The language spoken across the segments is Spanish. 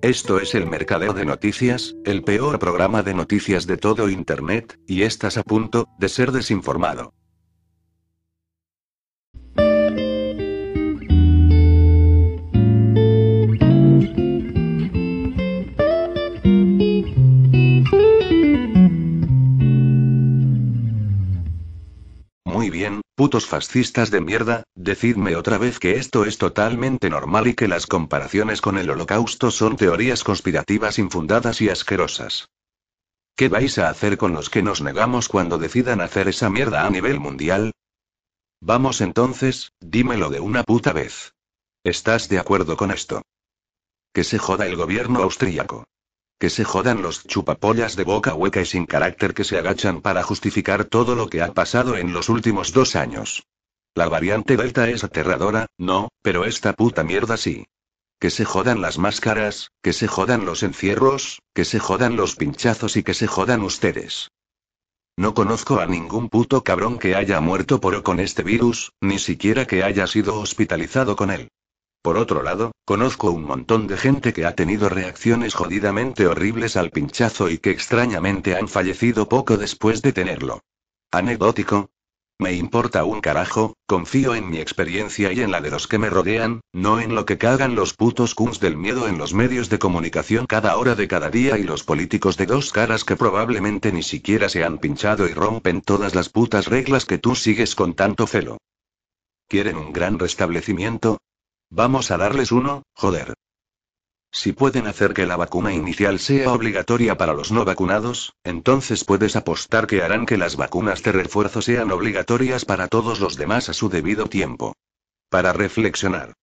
Esto es el Mercadeo de Noticias, el peor programa de noticias de todo Internet, y estás a punto de ser desinformado. Bien, putos fascistas de mierda, decidme otra vez que esto es totalmente normal y que las comparaciones con el holocausto son teorías conspirativas infundadas y asquerosas. ¿Qué vais a hacer con los que nos negamos cuando decidan hacer esa mierda a nivel mundial? Vamos entonces, dímelo de una puta vez. ¿Estás de acuerdo con esto? Que se joda el gobierno austríaco. Que se jodan los chupapollas de boca hueca y sin carácter que se agachan para justificar todo lo que ha pasado en los últimos dos años. La variante Delta es aterradora, no, pero esta puta mierda sí. Que se jodan las máscaras, que se jodan los encierros, que se jodan los pinchazos y que se jodan ustedes. No conozco a ningún puto cabrón que haya muerto por o con este virus, ni siquiera que haya sido hospitalizado con él. Por otro lado, conozco un montón de gente que ha tenido reacciones jodidamente horribles al pinchazo y que extrañamente han fallecido poco después de tenerlo. Anecdótico. Me importa un carajo, confío en mi experiencia y en la de los que me rodean, no en lo que cagan los putos kuns del miedo en los medios de comunicación cada hora de cada día y los políticos de dos caras que probablemente ni siquiera se han pinchado y rompen todas las putas reglas que tú sigues con tanto celo. ¿Quieren un gran restablecimiento? Vamos a darles uno, joder. Si pueden hacer que la vacuna inicial sea obligatoria para los no vacunados, entonces puedes apostar que harán que las vacunas de refuerzo sean obligatorias para todos los demás a su debido tiempo. Para reflexionar.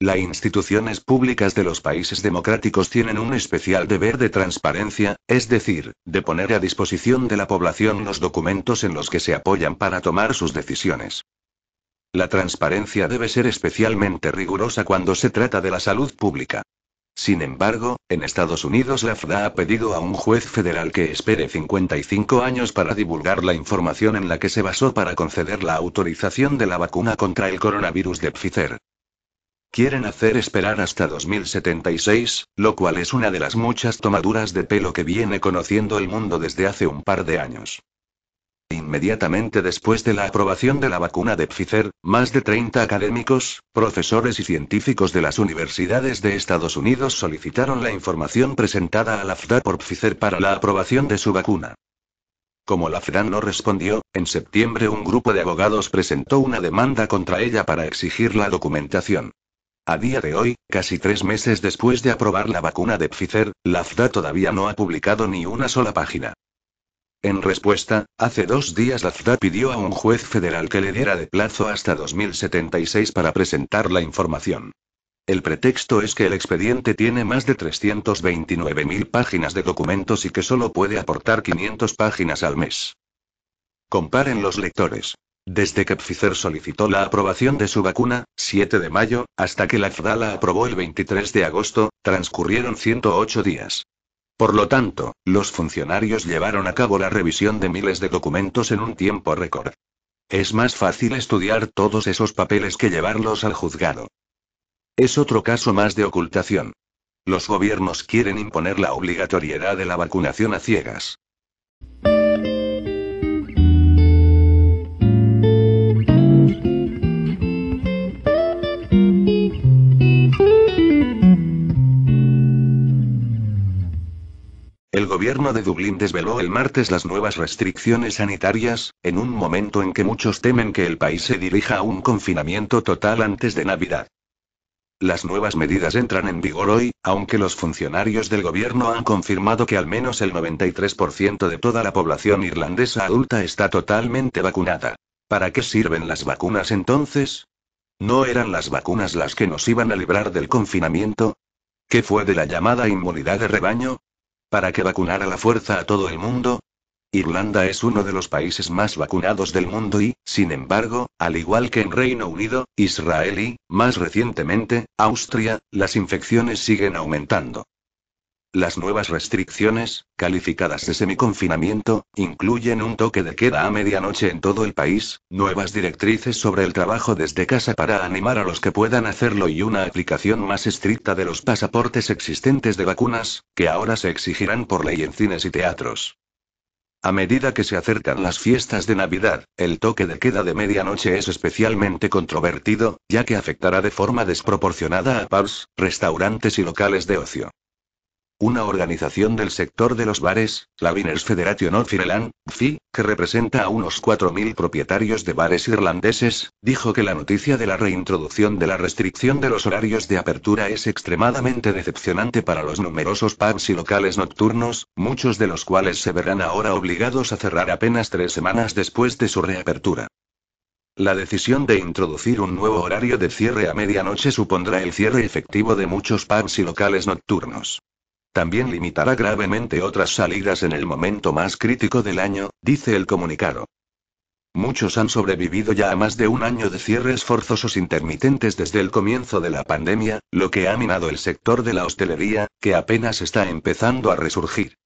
Las instituciones públicas de los países democráticos tienen un especial deber de transparencia, es decir, de poner a disposición de la población los documentos en los que se apoyan para tomar sus decisiones. La transparencia debe ser especialmente rigurosa cuando se trata de la salud pública. Sin embargo, en Estados Unidos la FDA ha pedido a un juez federal que espere 55 años para divulgar la información en la que se basó para conceder la autorización de la vacuna contra el coronavirus de Pfizer. Quieren hacer esperar hasta 2076, lo cual es una de las muchas tomaduras de pelo que viene conociendo el mundo desde hace un par de años. Inmediatamente después de la aprobación de la vacuna de Pfizer, más de 30 académicos, profesores y científicos de las universidades de Estados Unidos solicitaron la información presentada a la FDA por Pfizer para la aprobación de su vacuna. Como la FDA no respondió, en septiembre un grupo de abogados presentó una demanda contra ella para exigir la documentación. A día de hoy, casi tres meses después de aprobar la vacuna de Pfizer, la FDA todavía no ha publicado ni una sola página. En respuesta, hace dos días la FDA pidió a un juez federal que le diera de plazo hasta 2076 para presentar la información. El pretexto es que el expediente tiene más de 329.000 páginas de documentos y que solo puede aportar 500 páginas al mes. Comparen los lectores. Desde que Pfizer solicitó la aprobación de su vacuna, 7 de mayo, hasta que la FDA la aprobó el 23 de agosto, transcurrieron 108 días. Por lo tanto, los funcionarios llevaron a cabo la revisión de miles de documentos en un tiempo récord. Es más fácil estudiar todos esos papeles que llevarlos al juzgado. Es otro caso más de ocultación. Los gobiernos quieren imponer la obligatoriedad de la vacunación a ciegas. El gobierno de Dublín desveló el martes las nuevas restricciones sanitarias, en un momento en que muchos temen que el país se dirija a un confinamiento total antes de Navidad. Las nuevas medidas entran en vigor hoy, aunque los funcionarios del gobierno han confirmado que al menos el 93% de toda la población irlandesa adulta está totalmente vacunada. ¿Para qué sirven las vacunas entonces? ¿No eran las vacunas las que nos iban a librar del confinamiento? ¿Qué fue de la llamada inmunidad de rebaño? ¿Para qué vacunar a la fuerza a todo el mundo? Irlanda es uno de los países más vacunados del mundo y, sin embargo, al igual que en Reino Unido, Israel y, más recientemente, Austria, las infecciones siguen aumentando. Las nuevas restricciones, calificadas de semiconfinamiento, incluyen un toque de queda a medianoche en todo el país, nuevas directrices sobre el trabajo desde casa para animar a los que puedan hacerlo y una aplicación más estricta de los pasaportes existentes de vacunas, que ahora se exigirán por ley en cines y teatros. A medida que se acercan las fiestas de Navidad, el toque de queda de medianoche es especialmente controvertido, ya que afectará de forma desproporcionada a pubs, restaurantes y locales de ocio. Una organización del sector de los bares, la Winners Federation of Ireland, FI, que representa a unos 4.000 propietarios de bares irlandeses, dijo que la noticia de la reintroducción de la restricción de los horarios de apertura es extremadamente decepcionante para los numerosos pubs y locales nocturnos, muchos de los cuales se verán ahora obligados a cerrar apenas tres semanas después de su reapertura. La decisión de introducir un nuevo horario de cierre a medianoche supondrá el cierre efectivo de muchos pubs y locales nocturnos. También limitará gravemente otras salidas en el momento más crítico del año, dice el comunicado. Muchos han sobrevivido ya a más de un año de cierres forzosos intermitentes desde el comienzo de la pandemia, lo que ha minado el sector de la hostelería, que apenas está empezando a resurgir.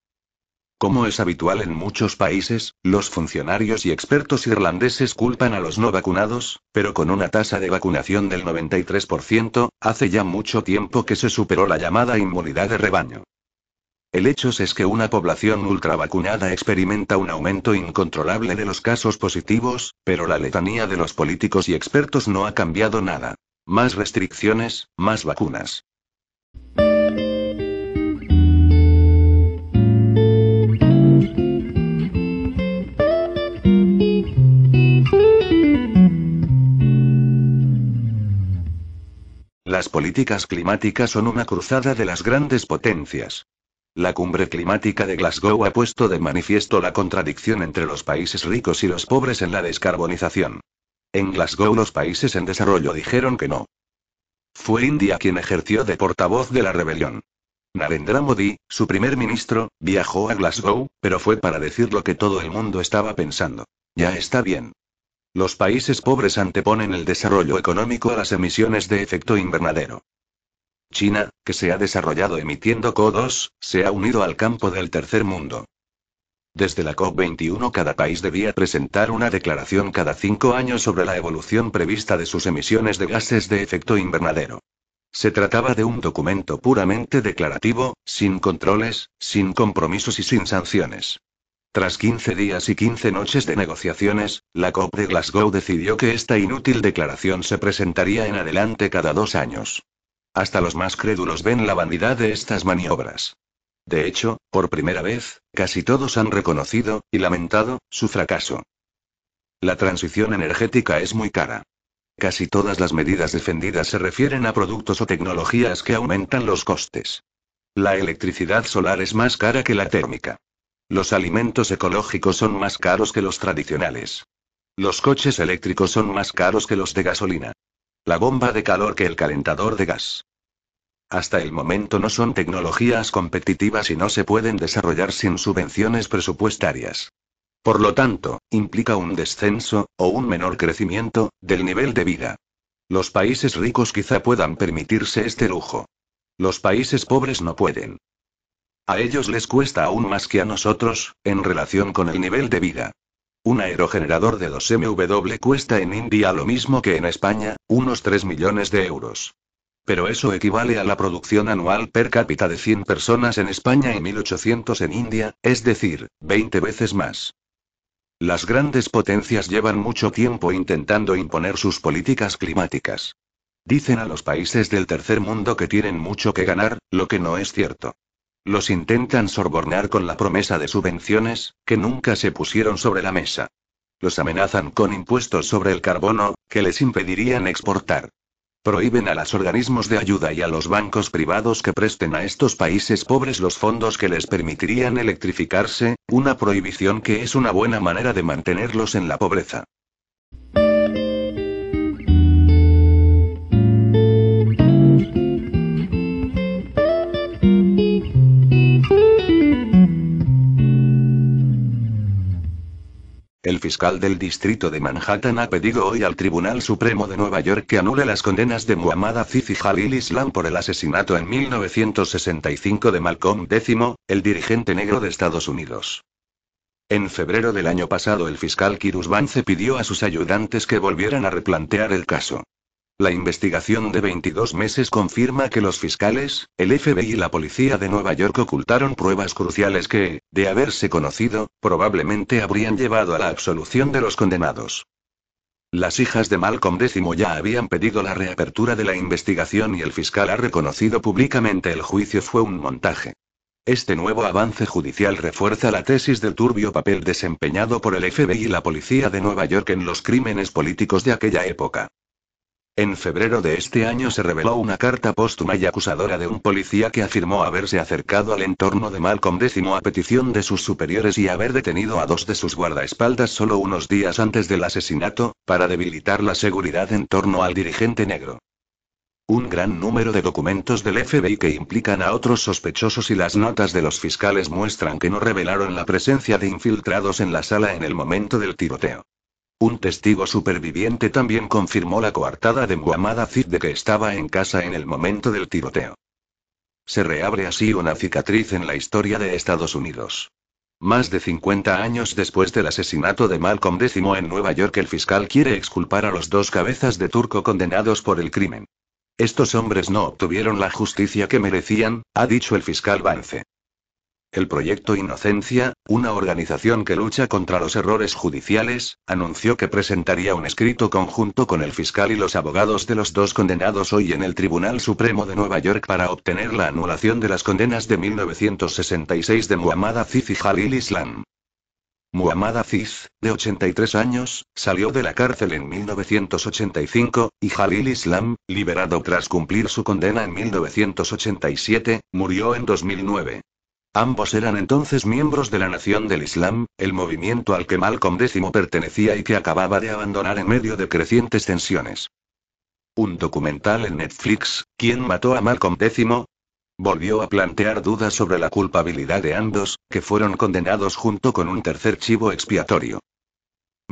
Como es habitual en muchos países, los funcionarios y expertos irlandeses culpan a los no vacunados, pero con una tasa de vacunación del 93%, hace ya mucho tiempo que se superó la llamada inmunidad de rebaño. El hecho es que una población ultravacunada experimenta un aumento incontrolable de los casos positivos, pero la letanía de los políticos y expertos no ha cambiado nada. Más restricciones, más vacunas. Las políticas climáticas son una cruzada de las grandes potencias. La cumbre climática de Glasgow ha puesto de manifiesto la contradicción entre los países ricos y los pobres en la descarbonización. En Glasgow los países en desarrollo dijeron que no. Fue India quien ejerció de portavoz de la rebelión. Narendra Modi, su primer ministro, viajó a Glasgow, pero fue para decir lo que todo el mundo estaba pensando. Ya está bien. Los países pobres anteponen el desarrollo económico a las emisiones de efecto invernadero. China, que se ha desarrollado emitiendo CO2, se ha unido al campo del tercer mundo. Desde la COP21 cada país debía presentar una declaración cada cinco años sobre la evolución prevista de sus emisiones de gases de efecto invernadero. Se trataba de un documento puramente declarativo, sin controles, sin compromisos y sin sanciones. Tras 15 días y 15 noches de negociaciones, la COP de Glasgow decidió que esta inútil declaración se presentaría en adelante cada dos años. Hasta los más crédulos ven la vanidad de estas maniobras. De hecho, por primera vez, casi todos han reconocido, y lamentado, su fracaso. La transición energética es muy cara. Casi todas las medidas defendidas se refieren a productos o tecnologías que aumentan los costes. La electricidad solar es más cara que la térmica. Los alimentos ecológicos son más caros que los tradicionales. Los coches eléctricos son más caros que los de gasolina. La bomba de calor que el calentador de gas. Hasta el momento no son tecnologías competitivas y no se pueden desarrollar sin subvenciones presupuestarias. Por lo tanto, implica un descenso, o un menor crecimiento, del nivel de vida. Los países ricos quizá puedan permitirse este lujo. Los países pobres no pueden. A ellos les cuesta aún más que a nosotros, en relación con el nivel de vida. Un aerogenerador de 2 MW cuesta en India lo mismo que en España, unos 3 millones de euros. Pero eso equivale a la producción anual per cápita de 100 personas en España y 1800 en India, es decir, 20 veces más. Las grandes potencias llevan mucho tiempo intentando imponer sus políticas climáticas. Dicen a los países del tercer mundo que tienen mucho que ganar, lo que no es cierto. Los intentan sobornar con la promesa de subvenciones, que nunca se pusieron sobre la mesa. Los amenazan con impuestos sobre el carbono, que les impedirían exportar. Prohíben a los organismos de ayuda y a los bancos privados que presten a estos países pobres los fondos que les permitirían electrificarse, una prohibición que es una buena manera de mantenerlos en la pobreza. Fiscal del distrito de Manhattan ha pedido hoy al Tribunal Supremo de Nueva York que anule las condenas de Muhammad Aziz y Jalil Islam por el asesinato en 1965 de Malcolm X, el dirigente negro de Estados Unidos. En febrero del año pasado el fiscal Kirus Vance pidió a sus ayudantes que volvieran a replantear el caso. La investigación de 22 meses confirma que los fiscales, el FBI y la policía de Nueva York ocultaron pruebas cruciales que, de haberse conocido, probablemente habrían llevado a la absolución de los condenados. Las hijas de Malcolm X ya habían pedido la reapertura de la investigación y el fiscal ha reconocido públicamente el juicio fue un montaje. Este nuevo avance judicial refuerza la tesis del turbio papel desempeñado por el FBI y la policía de Nueva York en los crímenes políticos de aquella época. En febrero de este año se reveló una carta póstuma y acusadora de un policía que afirmó haberse acercado al entorno de Malcolm X a petición de sus superiores y haber detenido a dos de sus guardaespaldas solo unos días antes del asesinato, para debilitar la seguridad en torno al dirigente negro. Un gran número de documentos del FBI que implican a otros sospechosos y las notas de los fiscales muestran que no revelaron la presencia de infiltrados en la sala en el momento del tiroteo. Un testigo superviviente también confirmó la coartada de Muhammad Aziz de que estaba en casa en el momento del tiroteo. Se reabre así una cicatriz en la historia de Estados Unidos. Más de 50 años después del asesinato de Malcolm X en Nueva York, el fiscal quiere exculpar a los dos cabezas de turco condenados por el crimen. Estos hombres no obtuvieron la justicia que merecían, ha dicho el fiscal Vance. El proyecto Inocencia, una organización que lucha contra los errores judiciales, anunció que presentaría un escrito conjunto con el fiscal y los abogados de los dos condenados hoy en el Tribunal Supremo de Nueva York para obtener la anulación de las condenas de 1966 de Muhammad Aziz y Jalil Islam. Muhammad Aziz, de 83 años, salió de la cárcel en 1985, y Jalil Islam, liberado tras cumplir su condena en 1987, murió en 2009. Ambos eran entonces miembros de la Nación del Islam, el movimiento al que Malcolm X pertenecía y que acababa de abandonar en medio de crecientes tensiones. Un documental en Netflix, ¿Quién mató a Malcolm X? Volvió a plantear dudas sobre la culpabilidad de ambos, que fueron condenados junto con un tercer chivo expiatorio.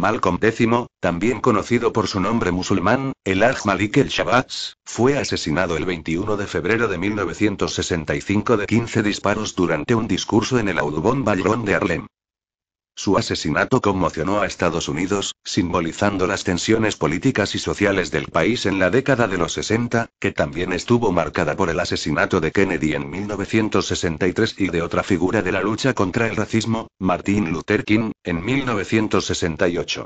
Malcolm X, también conocido por su nombre musulmán, el Aj Malik el Shabazz, fue asesinado el 21 de febrero de 1965 de 15 disparos durante un discurso en el Audubon Ballroom de Harlem. Su asesinato conmocionó a Estados Unidos, simbolizando las tensiones políticas y sociales del país en la década de los 60, que también estuvo marcada por el asesinato de Kennedy en 1963 y de otra figura de la lucha contra el racismo, Martin Luther King, en 1968.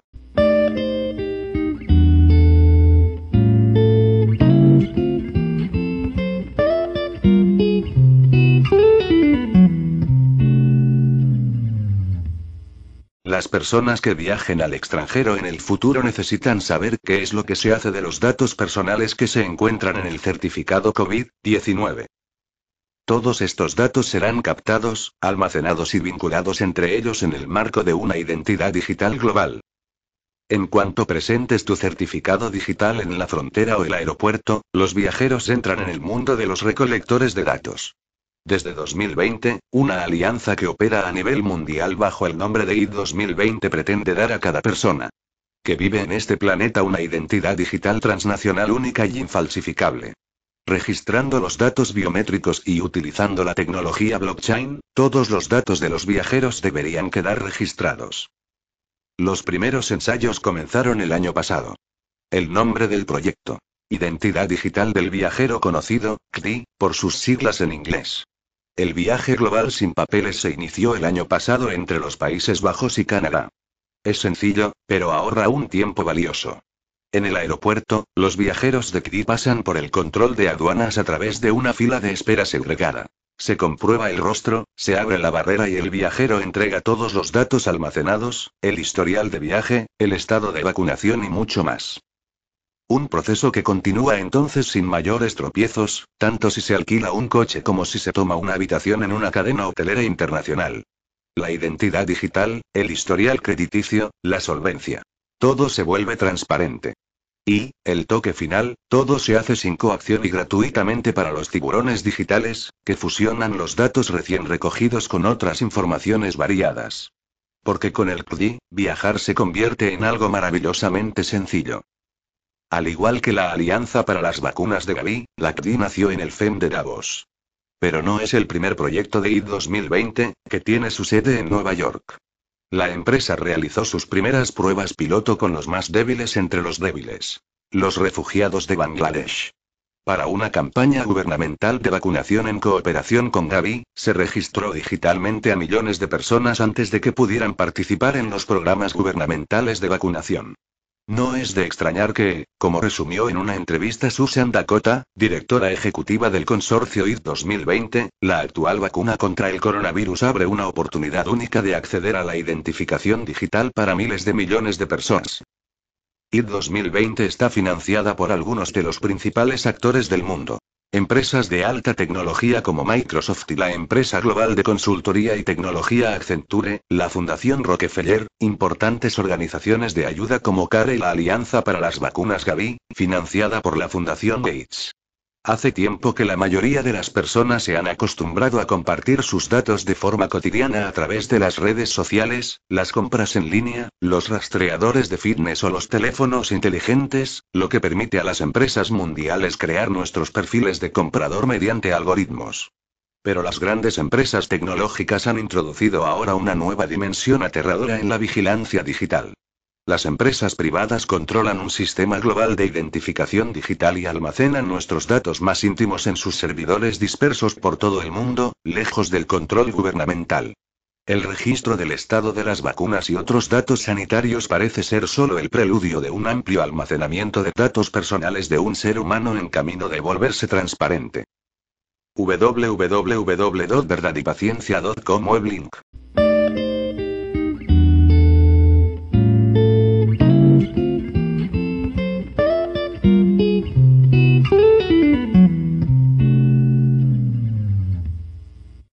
Las personas que viajen al extranjero en el futuro necesitan saber qué es lo que se hace de los datos personales que se encuentran en el certificado COVID-19. Todos estos datos serán captados, almacenados y vinculados entre ellos en el marco de una identidad digital global. En cuanto presentes tu certificado digital en la frontera o el aeropuerto, los viajeros entran en el mundo de los recolectores de datos. Desde 2020, una alianza que opera a nivel mundial bajo el nombre de ID 2020 pretende dar a cada persona que vive en este planeta una identidad digital transnacional única y infalsificable. Registrando los datos biométricos y utilizando la tecnología blockchain, todos los datos de los viajeros deberían quedar registrados. Los primeros ensayos comenzaron el año pasado. El nombre del proyecto. Identidad Digital del Viajero Conocido, CDI, por sus siglas en inglés. El viaje global sin papeles se inició el año pasado entre los Países Bajos y Canadá. Es sencillo, pero ahorra un tiempo valioso. En el aeropuerto, los viajeros de CRI pasan por el control de aduanas a través de una fila de espera segregada. Se comprueba el rostro, se abre la barrera y el viajero entrega todos los datos almacenados, el historial de viaje, el estado de vacunación y mucho más. Un proceso que continúa entonces sin mayores tropiezos, tanto si se alquila un coche como si se toma una habitación en una cadena hotelera internacional. La identidad digital, el historial crediticio, la solvencia. Todo se vuelve transparente. Y, el toque final, todo se hace sin coacción y gratuitamente para los tiburones digitales, que fusionan los datos recién recogidos con otras informaciones variadas. Porque con el CDI, viajar se convierte en algo maravillosamente sencillo. Al igual que la Alianza para las Vacunas de Gavi, la CDI nació en el FEM de Davos. Pero no es el primer proyecto de ID 2020, que tiene su sede en Nueva York. La empresa realizó sus primeras pruebas piloto con los más débiles entre los débiles. Los refugiados de Bangladesh. Para una campaña gubernamental de vacunación en cooperación con Gavi, se registró digitalmente a millones de personas antes de que pudieran participar en los programas gubernamentales de vacunación. No es de extrañar que, como resumió en una entrevista Susan Dakota, directora ejecutiva del consorcio ID 2020, la actual vacuna contra el coronavirus abre una oportunidad única de acceder a la identificación digital para miles de millones de personas. ID 2020 está financiada por algunos de los principales actores del mundo. Empresas de alta tecnología como Microsoft y la empresa global de consultoría y tecnología Accenture, la Fundación Rockefeller, importantes organizaciones de ayuda como CARE y la Alianza para las Vacunas Gavi, financiada por la Fundación Gates. Hace tiempo que la mayoría de las personas se han acostumbrado a compartir sus datos de forma cotidiana a través de las redes sociales, las compras en línea, los rastreadores de fitness o los teléfonos inteligentes, lo que permite a las empresas mundiales crear nuestros perfiles de comprador mediante algoritmos. Pero las grandes empresas tecnológicas han introducido ahora una nueva dimensión aterradora en la vigilancia digital. Las empresas privadas controlan un sistema global de identificación digital y almacenan nuestros datos más íntimos en sus servidores dispersos por todo el mundo, lejos del control gubernamental. El registro del estado de las vacunas y otros datos sanitarios parece ser solo el preludio de un amplio almacenamiento de datos personales de un ser humano en camino de volverse transparente. www.verdadypaciencia.com Weblink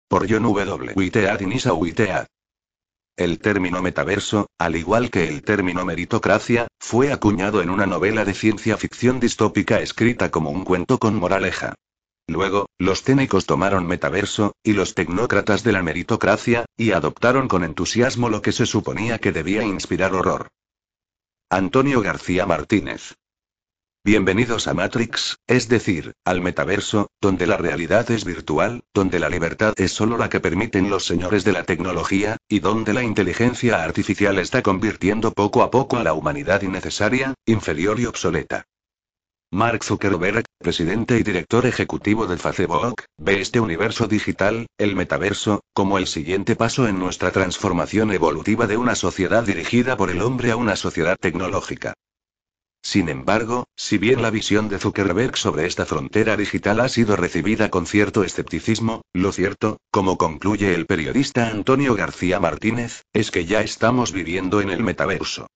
por John W. Whitehead y Nisa Whitehead. El término metaverso, al igual que el término meritocracia, fue acuñado en una novela de ciencia ficción distópica escrita como un cuento con moraleja. Luego, los técnicos tomaron metaverso, y los tecnócratas de la meritocracia, y adoptaron con entusiasmo lo que se suponía que debía inspirar horror. Antonio García Martínez. Bienvenidos a Matrix, es decir, al metaverso, donde la realidad es virtual, donde la libertad es solo la que permiten los señores de la tecnología, y donde la inteligencia artificial está convirtiendo poco a poco a la humanidad innecesaria, inferior y obsoleta. Mark Zuckerberg, presidente y director ejecutivo de Facebook, ve este universo digital, el metaverso, como el siguiente paso en nuestra transformación evolutiva de una sociedad dirigida por el hombre a una sociedad tecnológica. Sin embargo, si bien la visión de Zuckerberg sobre esta frontera digital ha sido recibida con cierto escepticismo, lo cierto, como concluye el periodista Antonio García Martínez, es que ya estamos viviendo en el metaverso.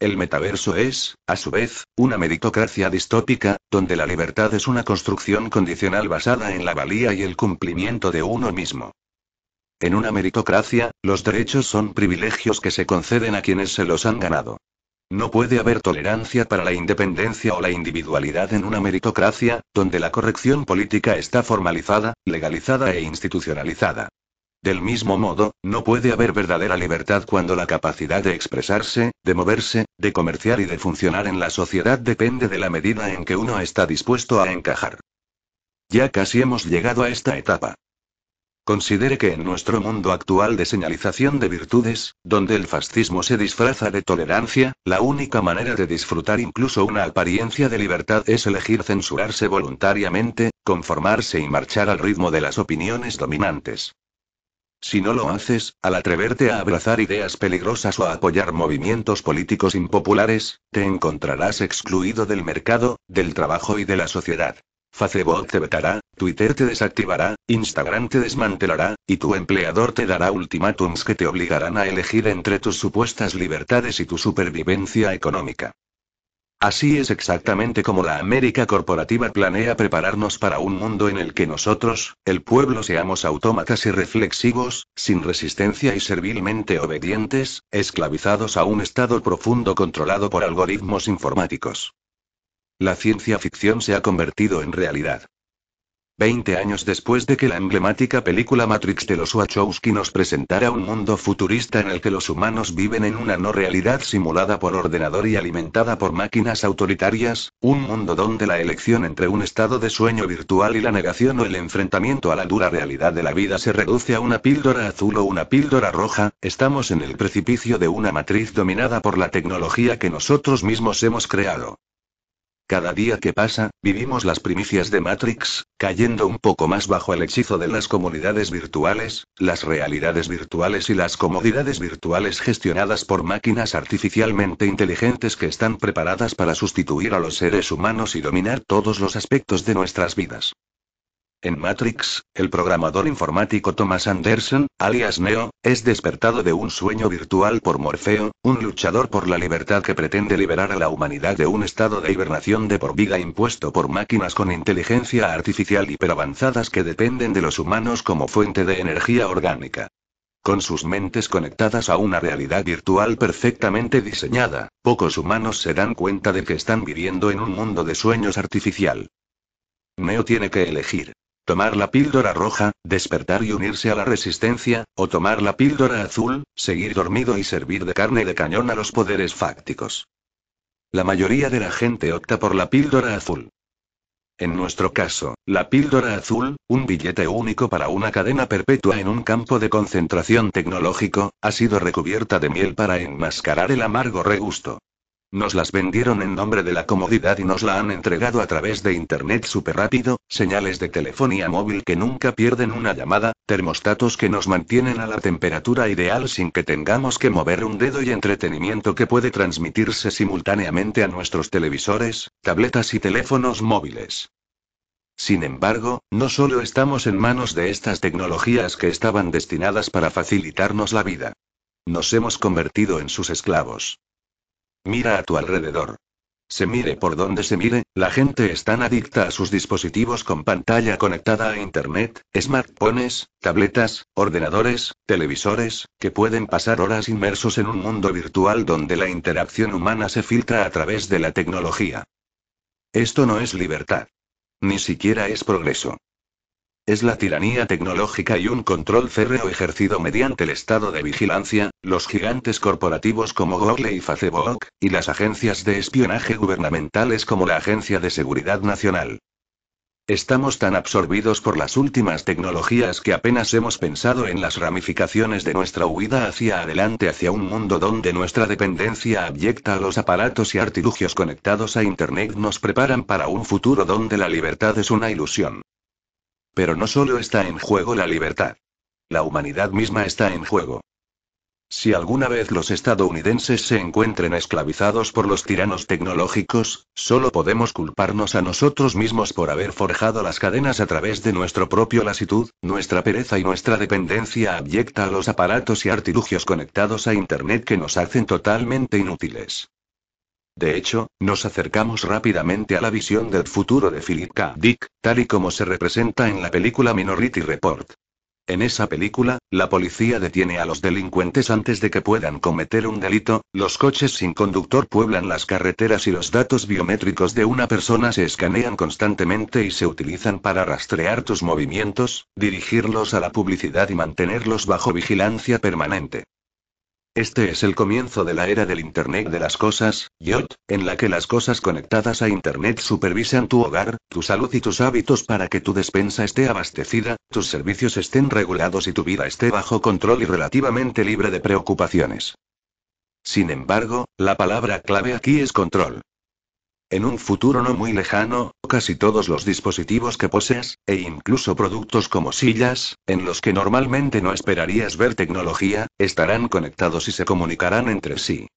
El metaverso es, a su vez, una meritocracia distópica, donde la libertad es una construcción condicional basada en la valía y el cumplimiento de uno mismo. En una meritocracia, los derechos son privilegios que se conceden a quienes se los han ganado. No puede haber tolerancia para la independencia o la individualidad en una meritocracia, donde la corrección política está formalizada, legalizada e institucionalizada. Del mismo modo, no puede haber verdadera libertad cuando la capacidad de expresarse, de moverse, de comerciar y de funcionar en la sociedad depende de la medida en que uno está dispuesto a encajar. Ya casi hemos llegado a esta etapa. Considere que en nuestro mundo actual de señalización de virtudes, donde el fascismo se disfraza de tolerancia, la única manera de disfrutar incluso una apariencia de libertad es elegir censurarse voluntariamente, conformarse y marchar al ritmo de las opiniones dominantes. Si no lo haces, al atreverte a abrazar ideas peligrosas o a apoyar movimientos políticos impopulares, te encontrarás excluido del mercado, del trabajo y de la sociedad. Facebook te vetará, Twitter te desactivará, Instagram te desmantelará, y tu empleador te dará ultimátums que te obligarán a elegir entre tus supuestas libertades y tu supervivencia económica. Así es exactamente como la América corporativa planea prepararnos para un mundo en el que nosotros, el pueblo, seamos autómatas y reflexivos, sin resistencia y servilmente obedientes, esclavizados a un estado profundo controlado por algoritmos informáticos. La ciencia ficción se ha convertido en realidad. Veinte años después de que la emblemática película Matrix de los Wachowski nos presentara un mundo futurista en el que los humanos viven en una no realidad simulada por ordenador y alimentada por máquinas autoritarias, un mundo donde la elección entre un estado de sueño virtual y la negación o el enfrentamiento a la dura realidad de la vida se reduce a una píldora azul o una píldora roja, estamos en el precipicio de una matriz dominada por la tecnología que nosotros mismos hemos creado. Cada día que pasa, vivimos las primicias de Matrix, cayendo un poco más bajo el hechizo de las comunidades virtuales, las realidades virtuales y las comodidades virtuales gestionadas por máquinas artificialmente inteligentes que están preparadas para sustituir a los seres humanos y dominar todos los aspectos de nuestras vidas. En Matrix, el programador informático Thomas Anderson, alias Neo, es despertado de un sueño virtual por Morfeo, un luchador por la libertad que pretende liberar a la humanidad de un estado de hibernación de por vida impuesto por máquinas con inteligencia artificial hiperavanzadas que dependen de los humanos como fuente de energía orgánica. Con sus mentes conectadas a una realidad virtual perfectamente diseñada, pocos humanos se dan cuenta de que están viviendo en un mundo de sueños artificial. Neo tiene que elegir. Tomar la píldora roja, despertar y unirse a la resistencia, o tomar la píldora azul, seguir dormido y servir de carne de cañón a los poderes fácticos. La mayoría de la gente opta por la píldora azul. En nuestro caso, la píldora azul, un billete único para una cadena perpetua en un campo de concentración tecnológico, ha sido recubierta de miel para enmascarar el amargo regusto. Nos las vendieron en nombre de la comodidad y nos la han entregado a través de Internet súper rápido, señales de telefonía móvil que nunca pierden una llamada, termostatos que nos mantienen a la temperatura ideal sin que tengamos que mover un dedo y entretenimiento que puede transmitirse simultáneamente a nuestros televisores, tabletas y teléfonos móviles. Sin embargo, no solo estamos en manos de estas tecnologías que estaban destinadas para facilitarnos la vida. Nos hemos convertido en sus esclavos. Mira a tu alrededor. Se mire por donde se mire, la gente es tan adicta a sus dispositivos con pantalla conectada a Internet, smartphones, tabletas, ordenadores, televisores, que pueden pasar horas inmersos en un mundo virtual donde la interacción humana se filtra a través de la tecnología. Esto no es libertad. Ni siquiera es progreso. Es la tiranía tecnológica y un control férreo ejercido mediante el estado de vigilancia, los gigantes corporativos como Google y Facebook, y las agencias de espionaje gubernamentales como la Agencia de Seguridad Nacional. Estamos tan absorbidos por las últimas tecnologías que apenas hemos pensado en las ramificaciones de nuestra huida hacia adelante hacia un mundo donde nuestra dependencia abyecta a los aparatos y artilugios conectados a Internet nos preparan para un futuro donde la libertad es una ilusión. Pero no solo está en juego la libertad. La humanidad misma está en juego. Si alguna vez los estadounidenses se encuentren esclavizados por los tiranos tecnológicos, solo podemos culparnos a nosotros mismos por haber forjado las cadenas a través de nuestro propio lasitud, nuestra pereza y nuestra dependencia abyecta a los aparatos y artilugios conectados a Internet que nos hacen totalmente inútiles. De hecho, nos acercamos rápidamente a la visión del futuro de Philip K. Dick, tal y como se representa en la película Minority Report. En esa película, la policía detiene a los delincuentes antes de que puedan cometer un delito, los coches sin conductor pueblan las carreteras y los datos biométricos de una persona se escanean constantemente y se utilizan para rastrear tus movimientos, dirigirlos a la publicidad y mantenerlos bajo vigilancia permanente. Este es el comienzo de la era del Internet de las cosas, YOT, en la que las cosas conectadas a Internet supervisan tu hogar, tu salud y tus hábitos para que tu despensa esté abastecida, tus servicios estén regulados y tu vida esté bajo control y relativamente libre de preocupaciones. Sin embargo, la palabra clave aquí es control. En un futuro no muy lejano, casi todos los dispositivos que poseas, e incluso productos como sillas, en los que normalmente no esperarías ver tecnología, estarán conectados y se comunicarán entre sí.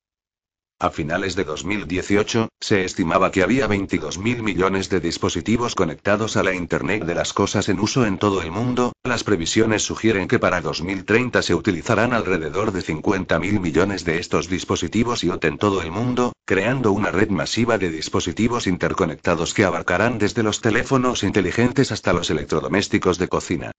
A finales de 2018, se estimaba que había 22.000 millones de dispositivos conectados a la Internet de las Cosas en uso en todo el mundo, las previsiones sugieren que para 2030 se utilizarán alrededor de 50.000 millones de estos dispositivos IoT en todo el mundo, creando una red masiva de dispositivos interconectados que abarcarán desde los teléfonos inteligentes hasta los electrodomésticos de cocina.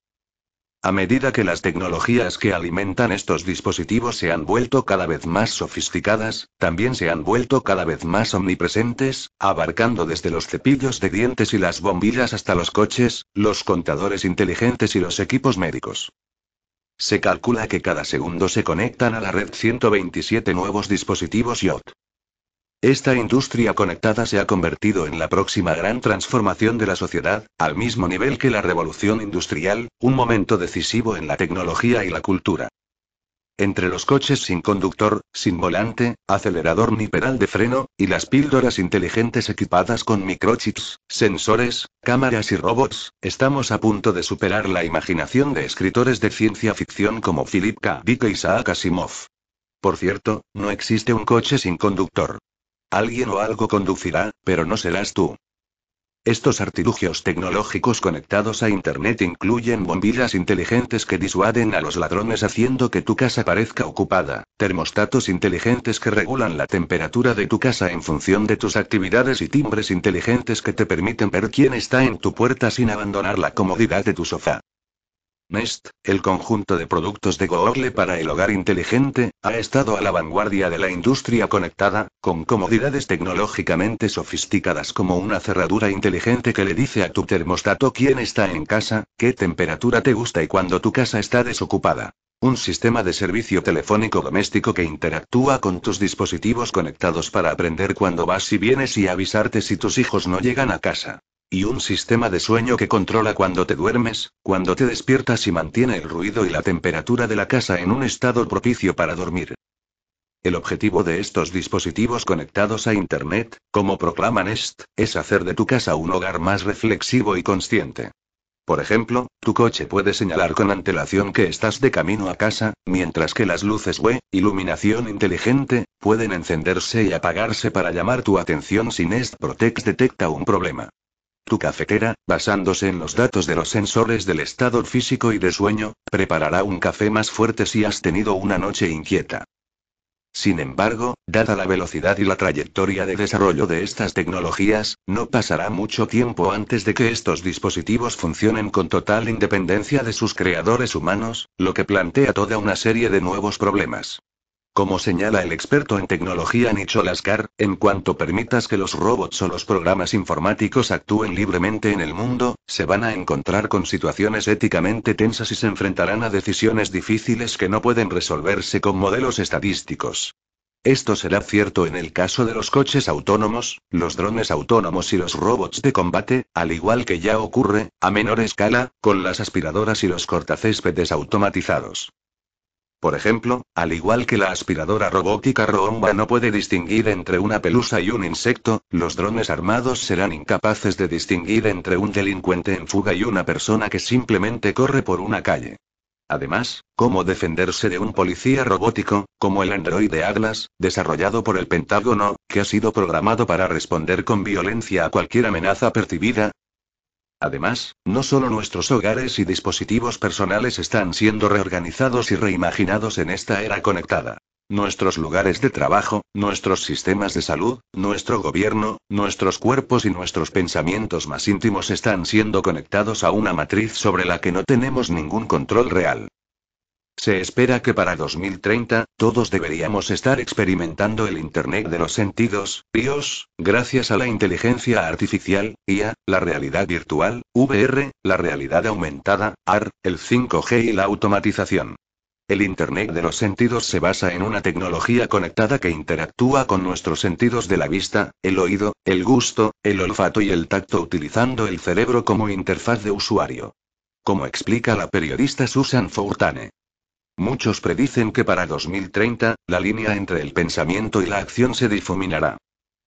A medida que las tecnologías que alimentan estos dispositivos se han vuelto cada vez más sofisticadas, también se han vuelto cada vez más omnipresentes, abarcando desde los cepillos de dientes y las bombillas hasta los coches, los contadores inteligentes y los equipos médicos. Se calcula que cada segundo se conectan a la red 127 nuevos dispositivos IoT. Esta industria conectada se ha convertido en la próxima gran transformación de la sociedad, al mismo nivel que la revolución industrial, un momento decisivo en la tecnología y la cultura. Entre los coches sin conductor, sin volante, acelerador ni pedal de freno, y las píldoras inteligentes equipadas con microchips, sensores, cámaras y robots, estamos a punto de superar la imaginación de escritores de ciencia ficción como Philip K. Dick e Isaac Asimov. Por cierto, no existe un coche sin conductor. Alguien o algo conducirá, pero no serás tú. Estos artilugios tecnológicos conectados a Internet incluyen bombillas inteligentes que disuaden a los ladrones haciendo que tu casa parezca ocupada, termostatos inteligentes que regulan la temperatura de tu casa en función de tus actividades y timbres inteligentes que te permiten ver quién está en tu puerta sin abandonar la comodidad de tu sofá. Nest, el conjunto de productos de Google para el hogar inteligente, ha estado a la vanguardia de la industria conectada, con comodidades tecnológicamente sofisticadas como una cerradura inteligente que le dice a tu termostato quién está en casa, qué temperatura te gusta y cuando tu casa está desocupada. Un sistema de servicio telefónico doméstico que interactúa con tus dispositivos conectados para aprender cuándo vas y vienes y avisarte si tus hijos no llegan a casa. Y un sistema de sueño que controla cuando te duermes, cuando te despiertas y mantiene el ruido y la temperatura de la casa en un estado propicio para dormir. El objetivo de estos dispositivos conectados a Internet, como proclama Nest, es hacer de tu casa un hogar más reflexivo y consciente. Por ejemplo, tu coche puede señalar con antelación que estás de camino a casa, mientras que las luces WE, iluminación inteligente, pueden encenderse y apagarse para llamar tu atención si Nest Protect detecta un problema. Tu cafetera, basándose en los datos de los sensores del estado físico y de sueño, preparará un café más fuerte si has tenido una noche inquieta. Sin embargo, dada la velocidad y la trayectoria de desarrollo de estas tecnologías, no pasará mucho tiempo antes de que estos dispositivos funcionen con total independencia de sus creadores humanos, lo que plantea toda una serie de nuevos problemas. Como señala el experto en tecnología Nicholas Carr, en cuanto permitas que los robots o los programas informáticos actúen libremente en el mundo, se van a encontrar con situaciones éticamente tensas y se enfrentarán a decisiones difíciles que no pueden resolverse con modelos estadísticos. Esto será cierto en el caso de los coches autónomos, los drones autónomos y los robots de combate, al igual que ya ocurre, a menor escala, con las aspiradoras y los cortacéspedes automatizados. Por ejemplo, al igual que la aspiradora robótica Roomba no puede distinguir entre una pelusa y un insecto, los drones armados serán incapaces de distinguir entre un delincuente en fuga y una persona que simplemente corre por una calle. Además, cómo defenderse de un policía robótico, como el androide Atlas, desarrollado por el Pentágono, que ha sido programado para responder con violencia a cualquier amenaza percibida, Además, no solo nuestros hogares y dispositivos personales están siendo reorganizados y reimaginados en esta era conectada. Nuestros lugares de trabajo, nuestros sistemas de salud, nuestro gobierno, nuestros cuerpos y nuestros pensamientos más íntimos están siendo conectados a una matriz sobre la que no tenemos ningún control real. Se espera que para 2030, todos deberíamos estar experimentando el Internet de los sentidos, IOS, gracias a la inteligencia artificial, IA, la realidad virtual, VR, la realidad aumentada, AR, el 5G y la automatización. El Internet de los sentidos se basa en una tecnología conectada que interactúa con nuestros sentidos de la vista, el oído, el gusto, el olfato y el tacto utilizando el cerebro como interfaz de usuario. Como explica la periodista Susan Fourtane. Muchos predicen que para 2030, la línea entre el pensamiento y la acción se difuminará.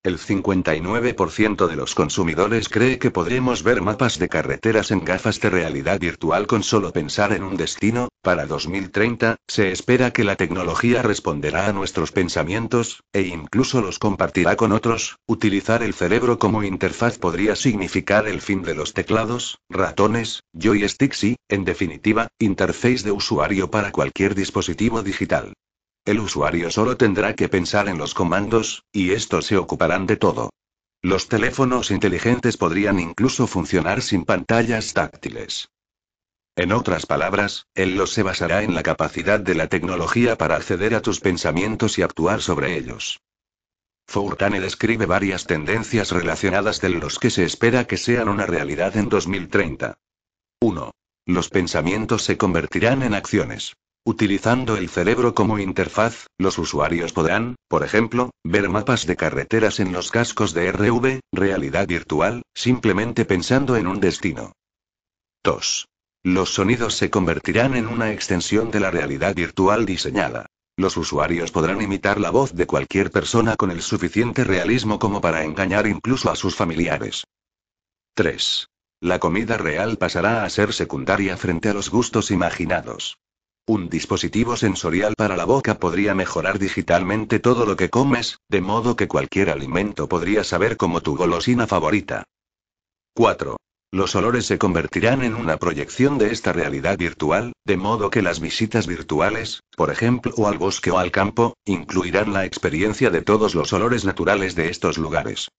El 59% de los consumidores cree que podremos ver mapas de carreteras en gafas de realidad virtual con solo pensar en un destino. Para 2030, se espera que la tecnología responderá a nuestros pensamientos, e incluso los compartirá con otros. Utilizar el cerebro como interfaz podría significar el fin de los teclados, ratones, joysticks y, en definitiva, interface de usuario para cualquier dispositivo digital. El usuario solo tendrá que pensar en los comandos, y estos se ocuparán de todo. Los teléfonos inteligentes podrían incluso funcionar sin pantallas táctiles. En otras palabras, el lo se basará en la capacidad de la tecnología para acceder a tus pensamientos y actuar sobre ellos. Fourtane describe varias tendencias relacionadas de los que se espera que sean una realidad en 2030. 1. Los pensamientos se convertirán en acciones. Utilizando el cerebro como interfaz, los usuarios podrán, por ejemplo, ver mapas de carreteras en los cascos de RV, realidad virtual, simplemente pensando en un destino. 2. Los sonidos se convertirán en una extensión de la realidad virtual diseñada. Los usuarios podrán imitar la voz de cualquier persona con el suficiente realismo como para engañar incluso a sus familiares. 3. La comida real pasará a ser secundaria frente a los gustos imaginados. Un dispositivo sensorial para la boca podría mejorar digitalmente todo lo que comes, de modo que cualquier alimento podría saber como tu golosina favorita. 4. Los olores se convertirán en una proyección de esta realidad virtual, de modo que las visitas virtuales, por ejemplo, o al bosque o al campo, incluirán la experiencia de todos los olores naturales de estos lugares.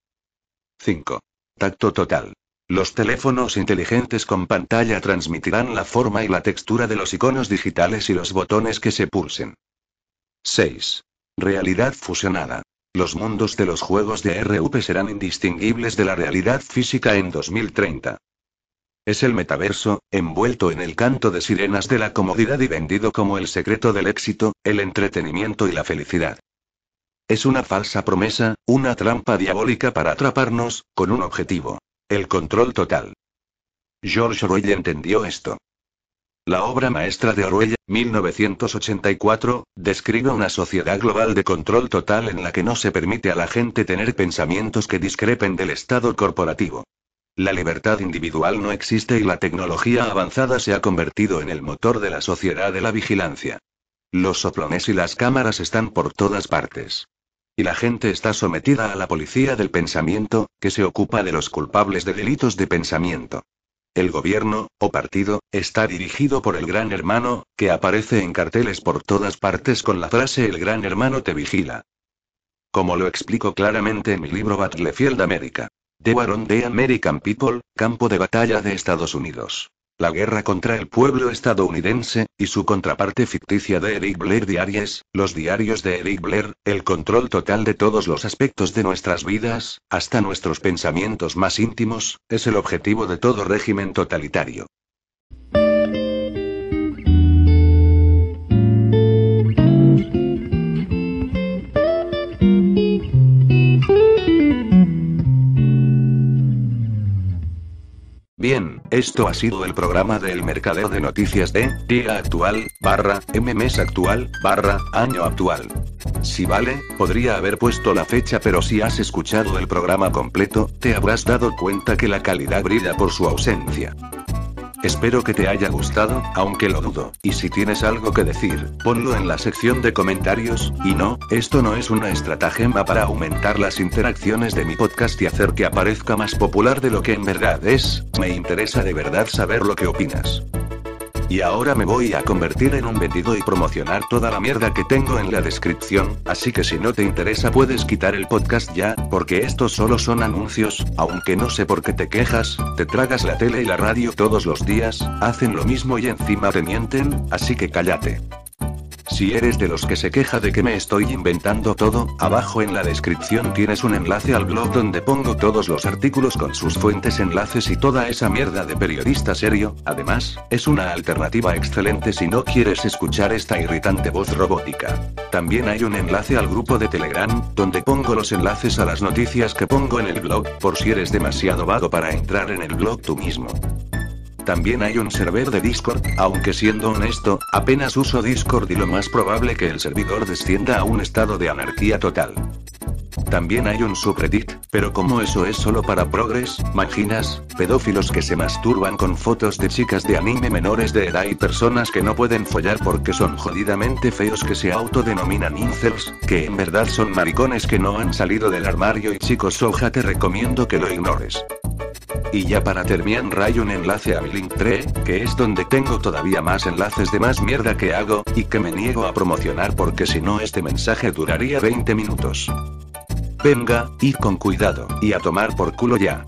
5. Tacto total. Los teléfonos inteligentes con pantalla transmitirán la forma y la textura de los iconos digitales y los botones que se pulsen. 6. Realidad fusionada. Los mundos de los juegos de RUP serán indistinguibles de la realidad física en 2030. Es el metaverso, envuelto en el canto de sirenas de la comodidad y vendido como el secreto del éxito, el entretenimiento y la felicidad. Es una falsa promesa, una trampa diabólica para atraparnos, con un objetivo. El control total. George Orwell entendió esto. La obra maestra de Orwell, 1984, describe una sociedad global de control total en la que no se permite a la gente tener pensamientos que discrepen del Estado corporativo. La libertad individual no existe y la tecnología avanzada se ha convertido en el motor de la sociedad de la vigilancia. Los soplones y las cámaras están por todas partes. Y la gente está sometida a la policía del pensamiento, que se ocupa de los culpables de delitos de pensamiento. El gobierno, o partido, está dirigido por el Gran Hermano, que aparece en carteles por todas partes con la frase El Gran Hermano te vigila. Como lo explico claramente en mi libro Battlefield America. The War on the American People, Campo de Batalla de Estados Unidos. La guerra contra el pueblo estadounidense, y su contraparte ficticia de Eric Blair Diaries, los diarios de Eric Blair, el control total de todos los aspectos de nuestras vidas, hasta nuestros pensamientos más íntimos, es el objetivo de todo régimen totalitario. Esto ha sido el programa del mercadeo de noticias de día actual, barra, mes actual, barra, año actual. Si vale, podría haber puesto la fecha pero si has escuchado el programa completo, te habrás dado cuenta que la calidad brilla por su ausencia. Espero que te haya gustado, aunque lo dudo, y si tienes algo que decir, ponlo en la sección de comentarios, y no, esto no es una estratagema para aumentar las interacciones de mi podcast y hacer que aparezca más popular de lo que en verdad es, me interesa de verdad saber lo que opinas. Y ahora me voy a convertir en un vendido y promocionar toda la mierda que tengo en la descripción, así que si no te interesa puedes quitar el podcast ya, porque estos solo son anuncios, aunque no sé por qué te quejas, te tragas la tele y la radio todos los días, hacen lo mismo y encima te mienten, así que cállate. Si eres de los que se queja de que me estoy inventando todo, abajo en la descripción tienes un enlace al blog donde pongo todos los artículos con sus fuentes, enlaces y toda esa mierda de periodista serio. Además, es una alternativa excelente si no quieres escuchar esta irritante voz robótica. También hay un enlace al grupo de Telegram, donde pongo los enlaces a las noticias que pongo en el blog, por si eres demasiado vago para entrar en el blog tú mismo. También hay un server de Discord, aunque siendo honesto, apenas uso Discord y lo más probable que el servidor descienda a un estado de anarquía total. También hay un subreddit, pero como eso es solo para progres, maginas, pedófilos que se masturban con fotos de chicas de anime menores de edad y personas que no pueden follar porque son jodidamente feos que se autodenominan incels, que en verdad son maricones que no han salido del armario y chicos soja te recomiendo que lo ignores. Y ya para terminar hay un enlace a mi Linktree, que es donde tengo todavía más enlaces de más mierda que hago, y que me niego a promocionar porque si no este mensaje duraría 20 minutos. Venga, y con cuidado, y a tomar por culo ya.